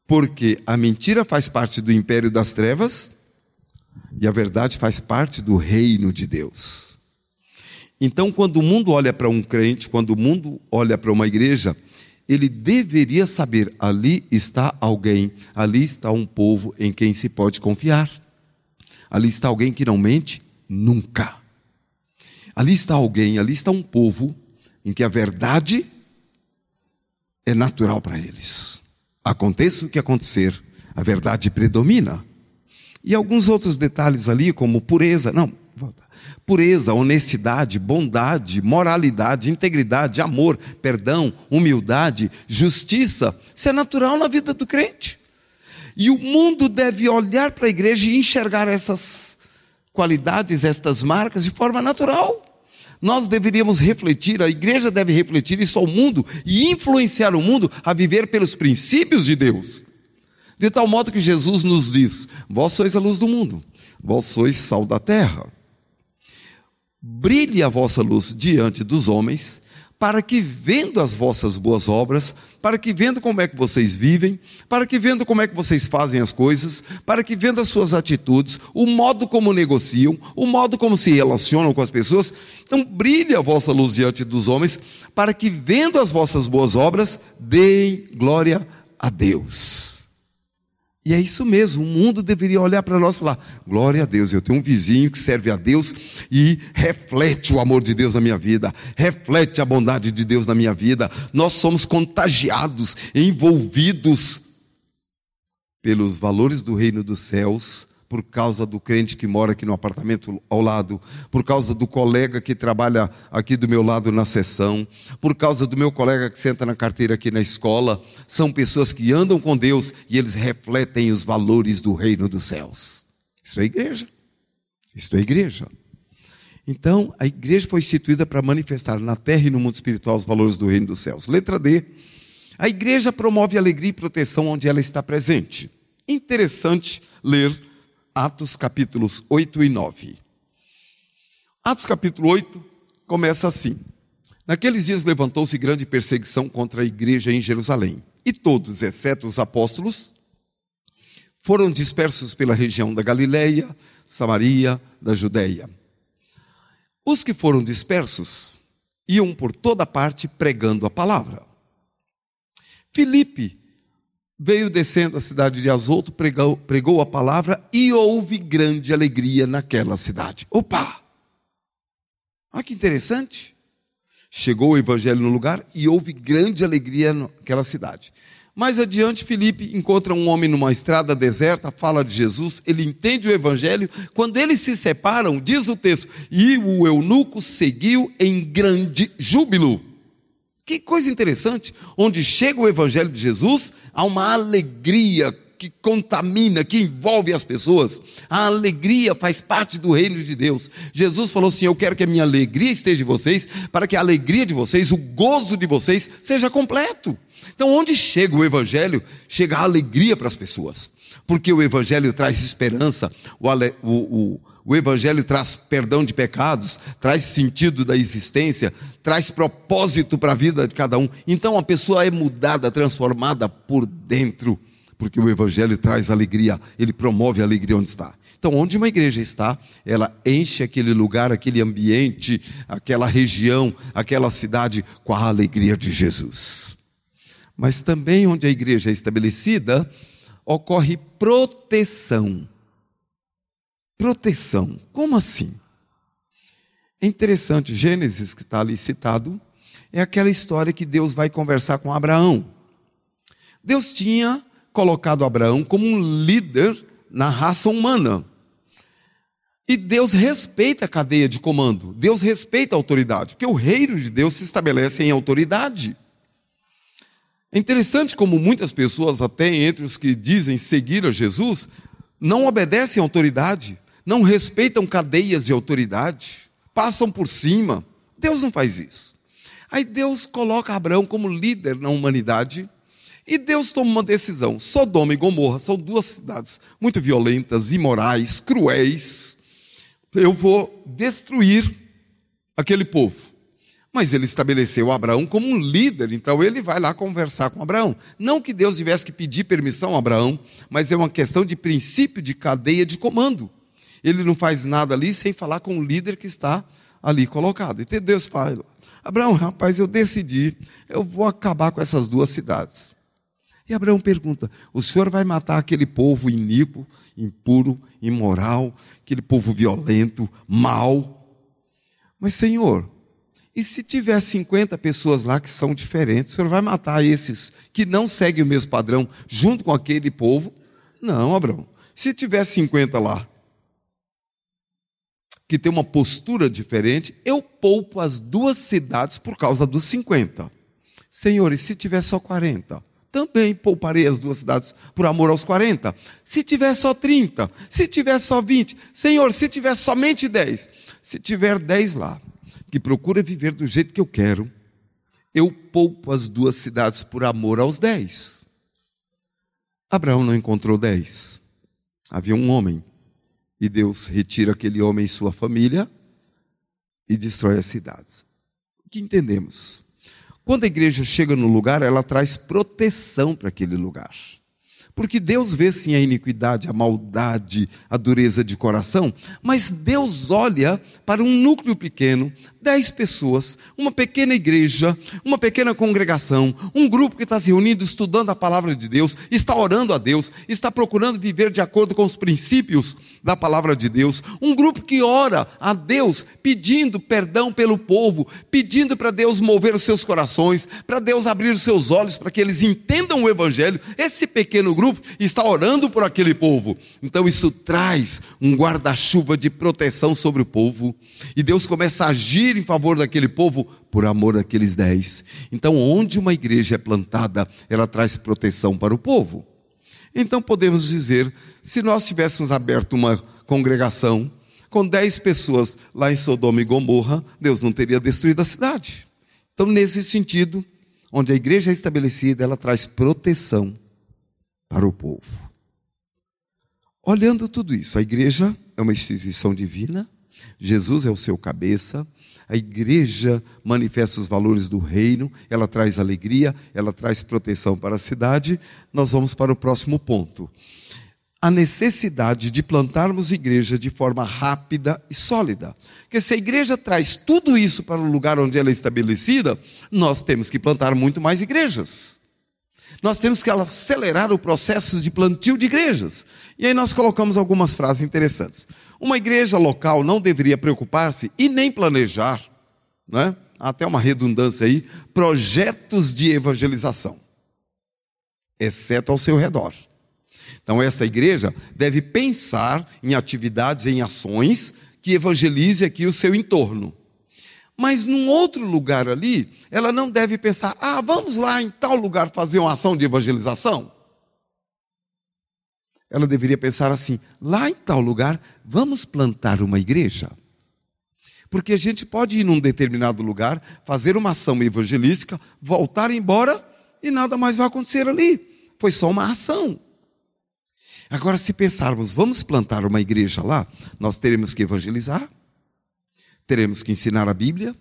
B: Porque a mentira faz parte do império das trevas e a verdade faz parte do reino de Deus. Então, quando o mundo olha para um crente, quando o mundo olha para uma igreja, ele deveria saber: ali está alguém, ali está um povo em quem se pode confiar. Ali está alguém que não mente nunca. Ali está alguém, ali está um povo em que a verdade é natural para eles. Aconteça o que acontecer, a verdade predomina. E alguns outros detalhes ali, como pureza, não, pureza, honestidade, bondade, moralidade, integridade, amor, perdão, humildade, justiça, isso é natural na vida do crente. E o mundo deve olhar para a igreja e enxergar essas qualidades, estas marcas de forma natural. Nós deveríamos refletir, a igreja deve refletir isso ao mundo e influenciar o mundo a viver pelos princípios de Deus. De tal modo que Jesus nos diz: Vós sois a luz do mundo, vós sois sal da terra. Brilhe a vossa luz diante dos homens, para que vendo as vossas boas obras, para que vendo como é que vocês vivem, para que vendo como é que vocês fazem as coisas, para que vendo as suas atitudes, o modo como negociam, o modo como se relacionam com as pessoas, então brilhe a vossa luz diante dos homens, para que vendo as vossas boas obras, deem glória a Deus. E é isso mesmo, o mundo deveria olhar para nós e falar: glória a Deus, eu tenho um vizinho que serve a Deus e reflete o amor de Deus na minha vida, reflete a bondade de Deus na minha vida. Nós somos contagiados, envolvidos pelos valores do reino dos céus por causa do crente que mora aqui no apartamento ao lado, por causa do colega que trabalha aqui do meu lado na sessão, por causa do meu colega que senta na carteira aqui na escola. São pessoas que andam com Deus e eles refletem os valores do reino dos céus. Isso é igreja. Isso é igreja. Então, a igreja foi instituída para manifestar na terra e no mundo espiritual os valores do reino dos céus. Letra D. A igreja promove alegria e proteção onde ela está presente. Interessante ler Atos capítulos 8 e 9. Atos capítulo 8 começa assim: Naqueles dias levantou-se grande perseguição contra a igreja em Jerusalém, e todos, exceto os apóstolos, foram dispersos pela região da Galileia, Samaria, da Judéia. Os que foram dispersos iam por toda parte pregando a palavra. Filipe veio descendo a cidade de Azoto, pregou, pregou a palavra e houve grande alegria naquela cidade. Opa! Olha que interessante. Chegou o evangelho no lugar e houve grande alegria naquela cidade. Mais adiante, Felipe encontra um homem numa estrada deserta, fala de Jesus, ele entende o evangelho. Quando eles se separam, diz o texto, e o eunuco seguiu em grande júbilo. Que coisa interessante, onde chega o Evangelho de Jesus, há uma alegria que contamina, que envolve as pessoas. A alegria faz parte do reino de Deus. Jesus falou assim: Eu quero que a minha alegria esteja em vocês, para que a alegria de vocês, o gozo de vocês, seja completo. Então, onde chega o Evangelho, chega a alegria para as pessoas, porque o Evangelho traz esperança, o, o, o Evangelho traz perdão de pecados, traz sentido da existência, traz propósito para a vida de cada um. Então a pessoa é mudada, transformada por dentro, porque o Evangelho traz alegria, ele promove a alegria onde está. Então, onde uma igreja está, ela enche aquele lugar, aquele ambiente, aquela região, aquela cidade com a alegria de Jesus. Mas também onde a igreja é estabelecida, ocorre proteção proteção. Como assim? É interessante, Gênesis, que está ali citado, é aquela história que Deus vai conversar com Abraão. Deus tinha colocado Abraão como um líder na raça humana. E Deus respeita a cadeia de comando, Deus respeita a autoridade, porque o reino de Deus se estabelece em autoridade. É interessante como muitas pessoas, até entre os que dizem seguir a Jesus, não obedecem à autoridade não respeitam cadeias de autoridade, passam por cima. Deus não faz isso. Aí Deus coloca Abraão como líder na humanidade e Deus toma uma decisão. Sodoma e Gomorra são duas cidades muito violentas, imorais, cruéis. Eu vou destruir aquele povo. Mas ele estabeleceu Abraão como um líder, então ele vai lá conversar com Abraão. Não que Deus tivesse que pedir permissão a Abraão, mas é uma questão de princípio de cadeia de comando. Ele não faz nada ali sem falar com o líder que está ali colocado. E Deus fala: Abraão, rapaz, eu decidi, eu vou acabar com essas duas cidades. E Abraão pergunta: o senhor vai matar aquele povo iníquo, impuro, imoral, aquele povo violento, mau? Mas, Senhor, e se tiver 50 pessoas lá que são diferentes, o senhor vai matar esses que não seguem o mesmo padrão junto com aquele povo? Não, Abraão. Se tiver 50 lá que tem uma postura diferente, eu poupo as duas cidades por causa dos 50. Senhor, e se tiver só 40? Também pouparei as duas cidades por amor aos 40. Se tiver só 30, se tiver só 20, Senhor, se tiver somente 10, se tiver 10 lá, que procura viver do jeito que eu quero, eu poupo as duas cidades por amor aos 10. Abraão não encontrou 10. Havia um homem e Deus retira aquele homem e sua família e destrói as cidades. O que entendemos? Quando a igreja chega no lugar, ela traz proteção para aquele lugar. Porque Deus vê sim a iniquidade, a maldade, a dureza de coração, mas Deus olha para um núcleo pequeno, dez pessoas, uma pequena igreja, uma pequena congregação, um grupo que está se reunindo, estudando a palavra de Deus, está orando a Deus, está procurando viver de acordo com os princípios da palavra de Deus, um grupo que ora a Deus, pedindo perdão pelo povo, pedindo para Deus mover os seus corações, para Deus abrir os seus olhos para que eles entendam o Evangelho. Esse pequeno grupo está orando por aquele povo. Então isso traz um guarda-chuva de proteção sobre o povo, e Deus começa a agir agir em favor daquele povo por amor daqueles dez. Então, onde uma igreja é plantada, ela traz proteção para o povo. Então, podemos dizer, se nós tivéssemos aberto uma congregação com dez pessoas lá em Sodoma e Gomorra, Deus não teria destruído a cidade. Então, nesse sentido, onde a igreja é estabelecida, ela traz proteção para o povo. Olhando tudo isso, a igreja é uma instituição divina, Jesus é o seu cabeça, a igreja manifesta os valores do reino, ela traz alegria, ela traz proteção para a cidade. Nós vamos para o próximo ponto. A necessidade de plantarmos igreja de forma rápida e sólida. Porque se a igreja traz tudo isso para o lugar onde ela é estabelecida, nós temos que plantar muito mais igrejas. Nós temos que acelerar o processo de plantio de igrejas. E aí nós colocamos algumas frases interessantes. Uma igreja local não deveria preocupar-se e nem planejar, né? até uma redundância aí, projetos de evangelização, exceto ao seu redor. Então, essa igreja deve pensar em atividades, em ações que evangelize aqui o seu entorno. Mas num outro lugar ali, ela não deve pensar, ah, vamos lá em tal lugar fazer uma ação de evangelização ela deveria pensar assim: lá em tal lugar, vamos plantar uma igreja. Porque a gente pode ir num determinado lugar, fazer uma ação evangelística, voltar embora e nada mais vai acontecer ali. Foi só uma ação. Agora, se pensarmos, vamos plantar uma igreja lá, nós teremos que evangelizar, teremos que ensinar a Bíblia,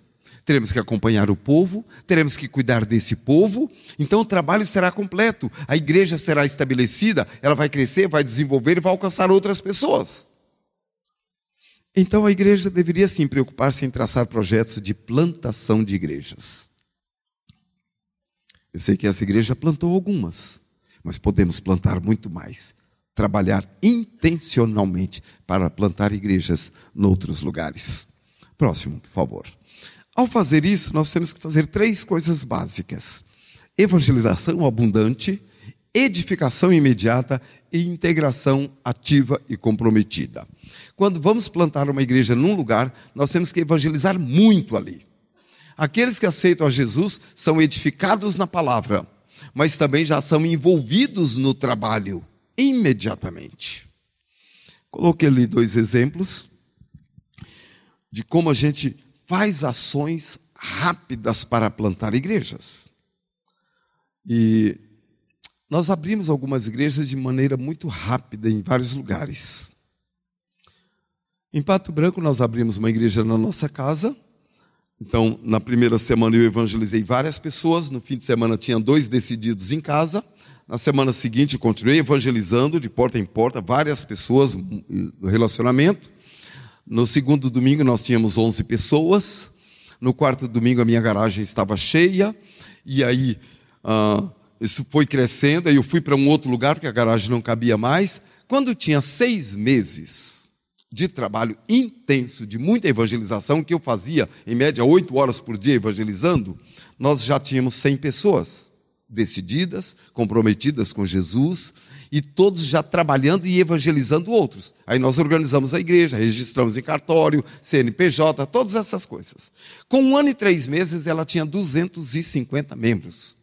B: teremos que acompanhar o povo, teremos que cuidar desse povo, então o trabalho será completo, a igreja será estabelecida, ela vai crescer, vai desenvolver e vai alcançar outras pessoas. Então a igreja deveria sim preocupar-se em traçar projetos de plantação de igrejas. Eu sei que essa igreja plantou algumas, mas podemos plantar muito mais. Trabalhar intencionalmente para plantar igrejas em outros lugares. Próximo, por favor. Ao fazer isso, nós temos que fazer três coisas básicas: evangelização abundante, edificação imediata e integração ativa e comprometida. Quando vamos plantar uma igreja num lugar, nós temos que evangelizar muito ali. Aqueles que aceitam a Jesus são edificados na palavra, mas também já são envolvidos no trabalho imediatamente. Coloquei ali dois exemplos de como a gente faz ações rápidas para plantar igrejas. E nós abrimos algumas igrejas de maneira muito rápida em vários lugares. Em Pato Branco, nós abrimos uma igreja na nossa casa. Então, na primeira semana eu evangelizei várias pessoas. No fim de semana tinha dois decididos em casa. Na semana seguinte, continuei evangelizando de porta em porta várias pessoas no relacionamento. No segundo domingo nós tínhamos 11 pessoas. No quarto domingo a minha garagem estava cheia. E aí ah, isso foi crescendo. Aí eu fui para um outro lugar porque a garagem não cabia mais. Quando tinha seis meses de trabalho intenso, de muita evangelização, que eu fazia em média oito horas por dia evangelizando, nós já tínhamos 100 pessoas decididas, comprometidas com Jesus e todos já trabalhando e evangelizando outros. Aí nós organizamos a igreja, registramos em cartório, CNPJ, todas essas coisas. Com um ano e três meses, ela tinha 250 membros.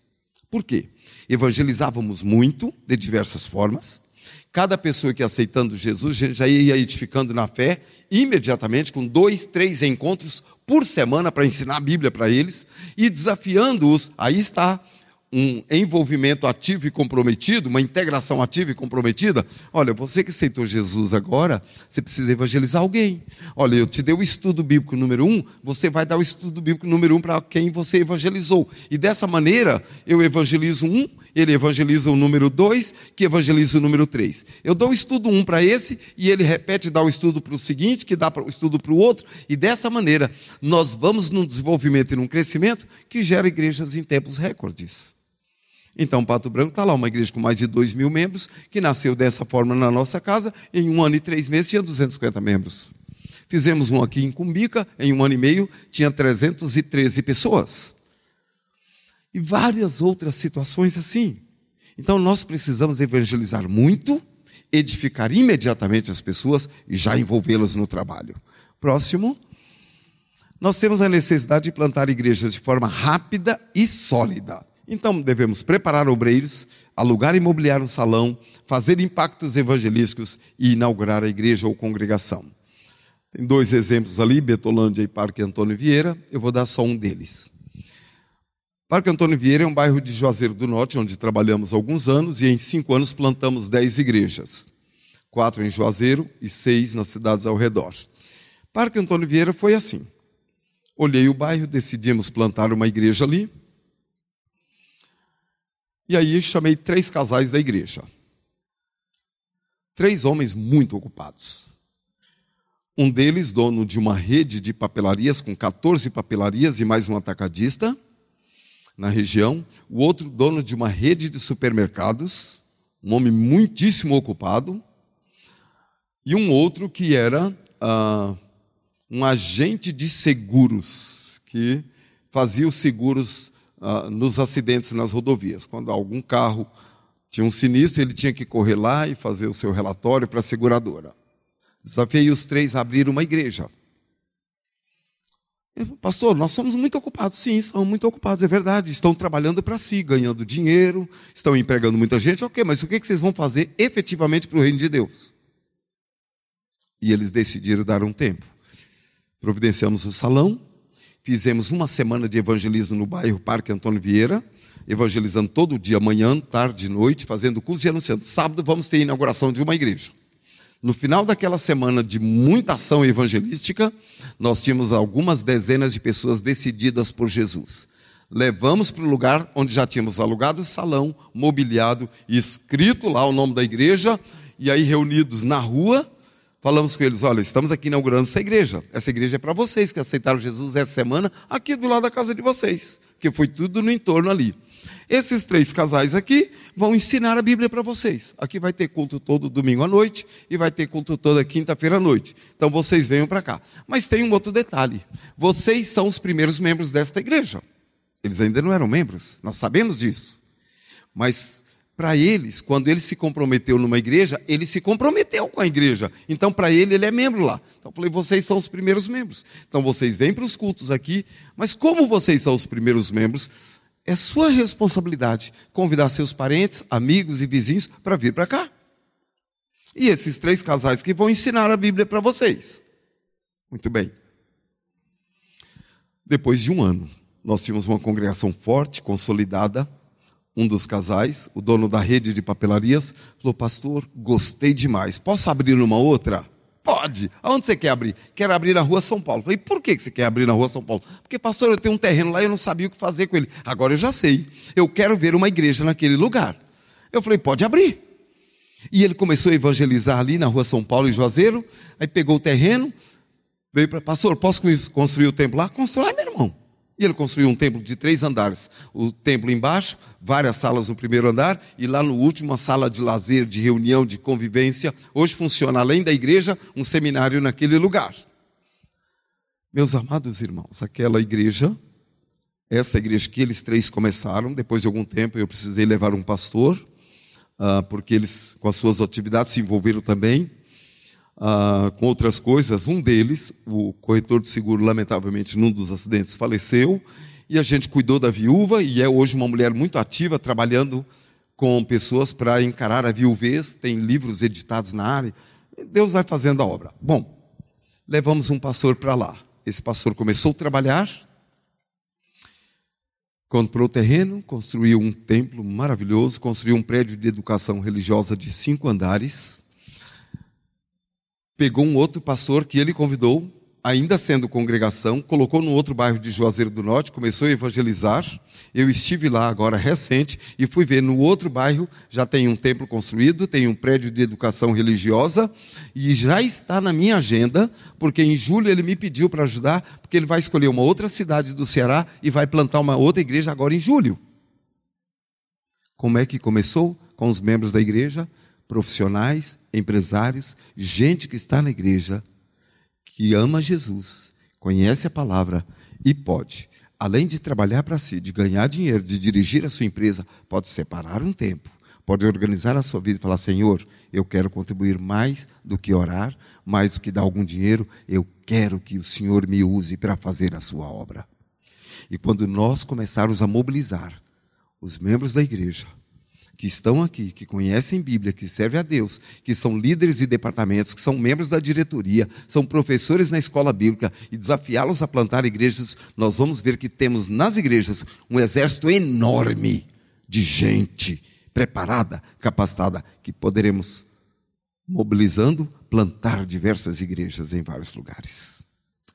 B: Por quê? Evangelizávamos muito, de diversas formas. Cada pessoa que aceitando Jesus já ia edificando na fé, imediatamente, com dois, três encontros por semana para ensinar a Bíblia para eles e desafiando-os. Aí está um envolvimento ativo e comprometido, uma integração ativa e comprometida, olha, você que aceitou Jesus agora, você precisa evangelizar alguém. Olha, eu te dei o estudo bíblico número um, você vai dar o estudo bíblico número um para quem você evangelizou. E dessa maneira, eu evangelizo um, ele evangeliza o número dois, que evangeliza o número três. Eu dou o estudo um para esse, e ele repete, dá o estudo para o seguinte, que dá o estudo para o outro, e dessa maneira, nós vamos num desenvolvimento e num crescimento que gera igrejas em tempos recordes. Então, Pato Branco está lá, uma igreja com mais de 2 mil membros, que nasceu dessa forma na nossa casa, em um ano e três meses tinha 250 membros. Fizemos um aqui em Cumbica, em um ano e meio tinha 313 pessoas. E várias outras situações assim. Então, nós precisamos evangelizar muito, edificar imediatamente as pessoas e já envolvê-las no trabalho. Próximo. Nós temos a necessidade de plantar igrejas de forma rápida e sólida. Então devemos preparar obreiros, alugar e imobiliar um salão, fazer impactos evangelísticos e inaugurar a igreja ou congregação. Tem dois exemplos ali, Betolândia e Parque Antônio Vieira, eu vou dar só um deles. Parque Antônio Vieira é um bairro de Juazeiro do Norte, onde trabalhamos alguns anos, e em cinco anos plantamos dez igrejas. Quatro em Juazeiro e seis nas cidades ao redor. Parque Antônio Vieira foi assim. Olhei o bairro, decidimos plantar uma igreja ali, e aí chamei três casais da igreja. Três homens muito ocupados. Um deles, dono de uma rede de papelarias com 14 papelarias e mais um atacadista na região. O outro, dono de uma rede de supermercados, um homem muitíssimo ocupado. E um outro que era ah, um agente de seguros, que fazia os seguros uh, nos acidentes nas rodovias. Quando algum carro tinha um sinistro, ele tinha que correr lá e fazer o seu relatório para a seguradora. Desafiei os três a abrir uma igreja. Falei, Pastor, nós somos muito ocupados. Sim, somos muito ocupados, é verdade. Estão trabalhando para si, ganhando dinheiro, estão empregando muita gente. Ok, mas o que vocês vão fazer efetivamente para o reino de Deus? E eles decidiram dar um tempo. Providenciamos o salão, Fizemos uma semana de evangelismo no bairro Parque Antônio Vieira, evangelizando todo dia, manhã, tarde noite, fazendo curso e anunciando. Sábado vamos ter a inauguração de uma igreja. No final daquela semana de muita ação evangelística, nós tínhamos algumas dezenas de pessoas decididas por Jesus. Levamos para o lugar onde já tínhamos alugado o salão, mobiliado, escrito lá o nome da igreja, e aí reunidos na rua, Falamos com eles: olha, estamos aqui inaugurando essa igreja. Essa igreja é para vocês que aceitaram Jesus essa semana, aqui do lado da casa de vocês, que foi tudo no entorno ali. Esses três casais aqui vão ensinar a Bíblia para vocês. Aqui vai ter culto todo domingo à noite e vai ter culto toda quinta-feira à noite. Então vocês venham para cá. Mas tem um outro detalhe: vocês são os primeiros membros desta igreja. Eles ainda não eram membros, nós sabemos disso. Mas para eles, quando ele se comprometeu numa igreja, ele se comprometeu com a igreja. Então, para ele, ele é membro lá. Então, eu falei, vocês são os primeiros membros. Então, vocês vêm para os cultos aqui, mas como vocês são os primeiros membros, é sua responsabilidade convidar seus parentes, amigos e vizinhos para vir para cá. E esses três casais que vão ensinar a Bíblia para vocês. Muito bem. Depois de um ano, nós tínhamos uma congregação forte, consolidada, um dos casais, o dono da rede de papelarias, falou: Pastor, gostei demais. Posso abrir numa outra? Pode. Aonde você quer abrir? Quero abrir na rua São Paulo. Falei, por que você quer abrir na rua São Paulo? Porque, pastor, eu tenho um terreno lá e eu não sabia o que fazer com ele. Agora eu já sei. Eu quero ver uma igreja naquele lugar. Eu falei, pode abrir. E ele começou a evangelizar ali na rua São Paulo, em Juazeiro. Aí pegou o terreno, Veio para, pastor, posso construir o templo lá? Constrói. E ele construiu um templo de três andares. O templo embaixo, várias salas no primeiro andar, e lá no último, uma sala de lazer, de reunião, de convivência. Hoje funciona, além da igreja, um seminário naquele lugar. Meus amados irmãos, aquela igreja, essa igreja que eles três começaram, depois de algum tempo eu precisei levar um pastor, uh, porque eles, com as suas atividades, se envolveram também uh, com outras coisas. Um deles, o corretor de seguro, lamentavelmente, num dos acidentes, faleceu, e a gente cuidou da viúva, e é hoje uma mulher muito ativa, trabalhando com pessoas para encarar a viuvez, tem livros editados na área. Deus vai fazendo a obra. Bom, levamos um pastor para lá. Esse pastor começou a trabalhar, comprou o terreno, construiu um templo maravilhoso, construiu um prédio de educação religiosa de cinco andares, pegou um outro pastor que ele convidou, ainda sendo congregação, colocou no outro bairro de Juazeiro do Norte, começou a evangelizar. Eu estive lá agora recente e fui ver no outro bairro, já tem um templo construído, tem um prédio de educação religiosa e já está na minha agenda, porque em julho ele me pediu para ajudar, porque ele vai escolher uma outra cidade do Ceará e vai plantar uma outra igreja agora em julho. Como é que começou? Com os membros da igreja, profissionais, empresários, gente que está na igreja, que ama Jesus, conhece a palavra e pode, além de trabalhar para si, de ganhar dinheiro, de dirigir a sua empresa, pode separar um tempo, pode organizar a sua vida e falar: Senhor, eu quero contribuir mais do que orar, mais do que dar algum dinheiro, eu quero que o Senhor me use para fazer a sua obra. E quando nós começarmos a mobilizar os membros da igreja, que estão aqui, que conhecem Bíblia, que servem a Deus, que são líderes de departamentos, que são membros da diretoria, são professores na escola bíblica e desafiá-los a plantar igrejas, nós vamos ver que temos nas igrejas um exército enorme de gente preparada, capacitada, que poderemos, mobilizando, plantar diversas igrejas em vários lugares.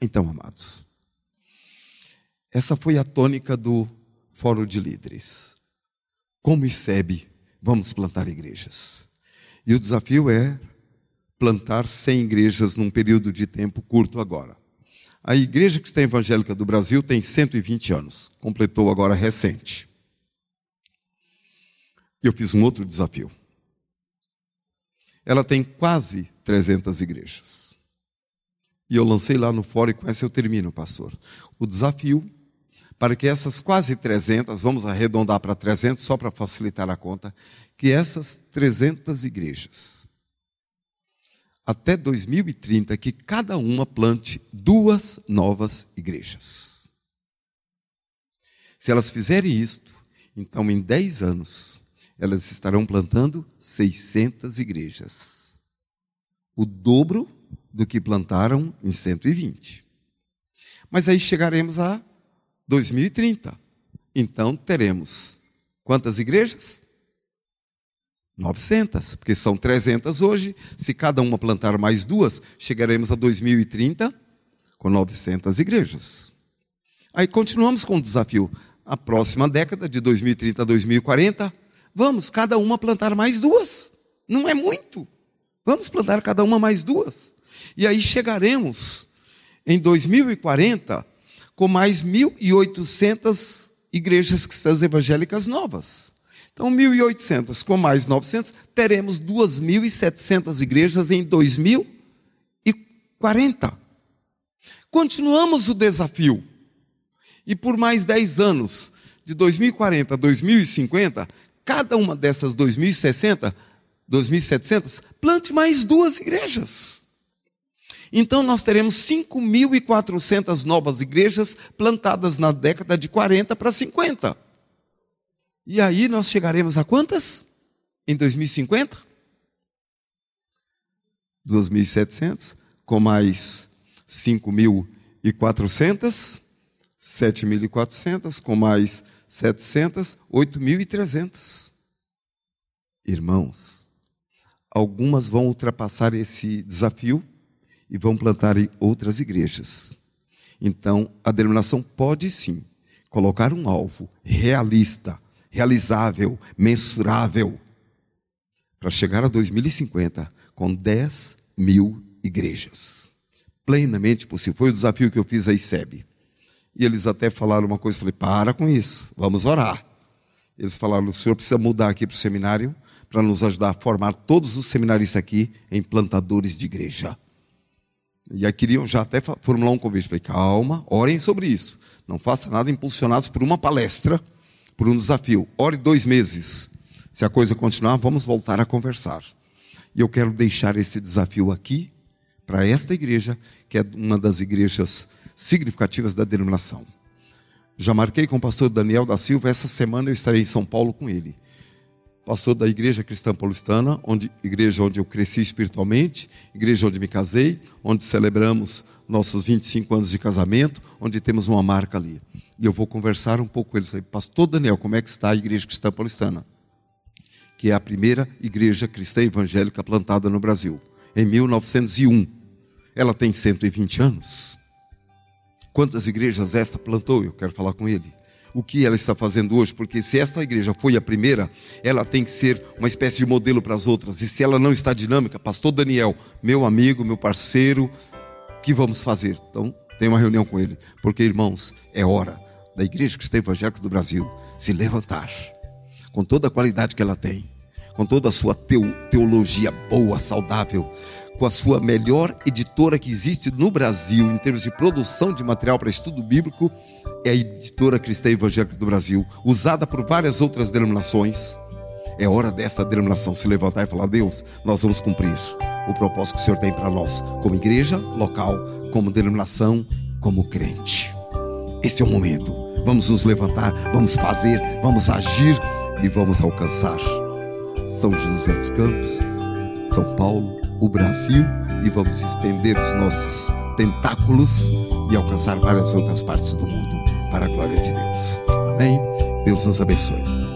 B: Então, amados, essa foi a tônica do Fórum de Líderes. Como ICEB vamos plantar igrejas. E o desafio é plantar 100 igrejas num período de tempo curto agora. A Igreja Cristã Evangélica do Brasil tem 120 anos, completou agora recente. Eu fiz um outro desafio. Ela tem quase 300 igrejas. E eu lancei lá no fórum, e com essa eu termino, pastor. O desafio para que essas quase 300, vamos arredondar para 300 só para facilitar a conta, que essas 300 igrejas, até 2030, que cada uma plante duas novas igrejas. Se elas fizerem isto, então em 10 anos, elas estarão plantando 600 igrejas. O dobro do que plantaram em 120. Mas aí chegaremos a 2030. Então teremos quantas igrejas? 900, porque são 300 hoje. Se cada uma plantar mais duas, chegaremos a 2030 com 900 igrejas. Aí continuamos com o desafio. A próxima década, de 2030 a 2040, vamos cada uma plantar mais duas. Não é muito. Vamos plantar cada uma mais duas. E aí chegaremos em 2040 com mais 1.800 igrejas cristãs evangélicas novas. Então, 1.800 com mais 900, teremos 2.700 igrejas em 2040. Continuamos o desafio. E por mais 10 anos, de 2040 a 2050, cada uma dessas 2.060, 2.700, plante mais duas igrejas. Então nós teremos 5.400 novas igrejas plantadas na década de 40 para 50. E aí nós chegaremos a quantas? Em 2050? 2.700, com mais 5.400, 7.400, com mais 700, 8.300. Irmãos, algumas vão ultrapassar esse desafio e vão plantar outras igrejas. Então, a denominação pode sim colocar um alvo realista, realizável, mensurável, para chegar a 2050 com 10 mil igrejas. plenamente possível. Foi o desafio que eu fiz a ICEB. E eles até falaram uma coisa, eu falei, para com isso, vamos orar. Eles falaram, o senhor precisa mudar aqui para o seminário para nos ajudar a formar todos os seminaristas aqui em plantadores de igreja. E aí queriam já até formular um convite. Falei, calma, orem sobre isso. Não faça nada impulsionados por uma palestra, por um desafio. Ore dois meses. Se a coisa continuar, vamos voltar a conversar. E eu quero deixar esse desafio aqui para esta igreja, que é uma das igrejas significativas da denominação. Já marquei com o pastor Daniel da Silva, essa semana eu estarei em São Paulo com ele. Pastor da Igreja Cristã Paulistana, onde, igreja onde eu cresci espiritualmente, igreja onde me casei, onde celebramos nossos 25 anos de casamento, onde temos uma marca ali. E eu vou conversar um pouco com ele. Pastor Daniel, como é que está a Igreja Cristã Paulistana? Que é a primeira igreja cristã evangélica plantada no Brasil, em 1901. Ela tem 120 anos. Quantas igrejas esta plantou? Eu quero falar com ele. O que ela está fazendo hoje? Porque se essa igreja foi a primeira, ela tem que ser uma espécie de modelo para as outras. E se ela não está dinâmica, Pastor Daniel, meu amigo, meu parceiro, o que vamos fazer? Então, tem uma reunião com ele. Porque, irmãos, é hora da Igreja Cristã Evangélica do Brasil se levantar com toda a qualidade que ela tem, com toda a sua teologia boa, saudável, com a sua melhor editora que existe no Brasil em termos de produção de material para estudo bíblico, é a editora Cristã Evangélica do Brasil, usada por várias outras denominações. É hora dessa denominação se levantar e falar: Deus, nós vamos cumprir o propósito que o Senhor tem para nós, como igreja local, como denominação, como crente. Esse é o momento. Vamos nos levantar, vamos fazer, vamos agir e vamos alcançar São José dos Campos, São Paulo, o Brasil e vamos estender os nossos tentáculos e alcançar várias outras partes do mundo para a glória de Deus. Amém? Deus nos abençoe.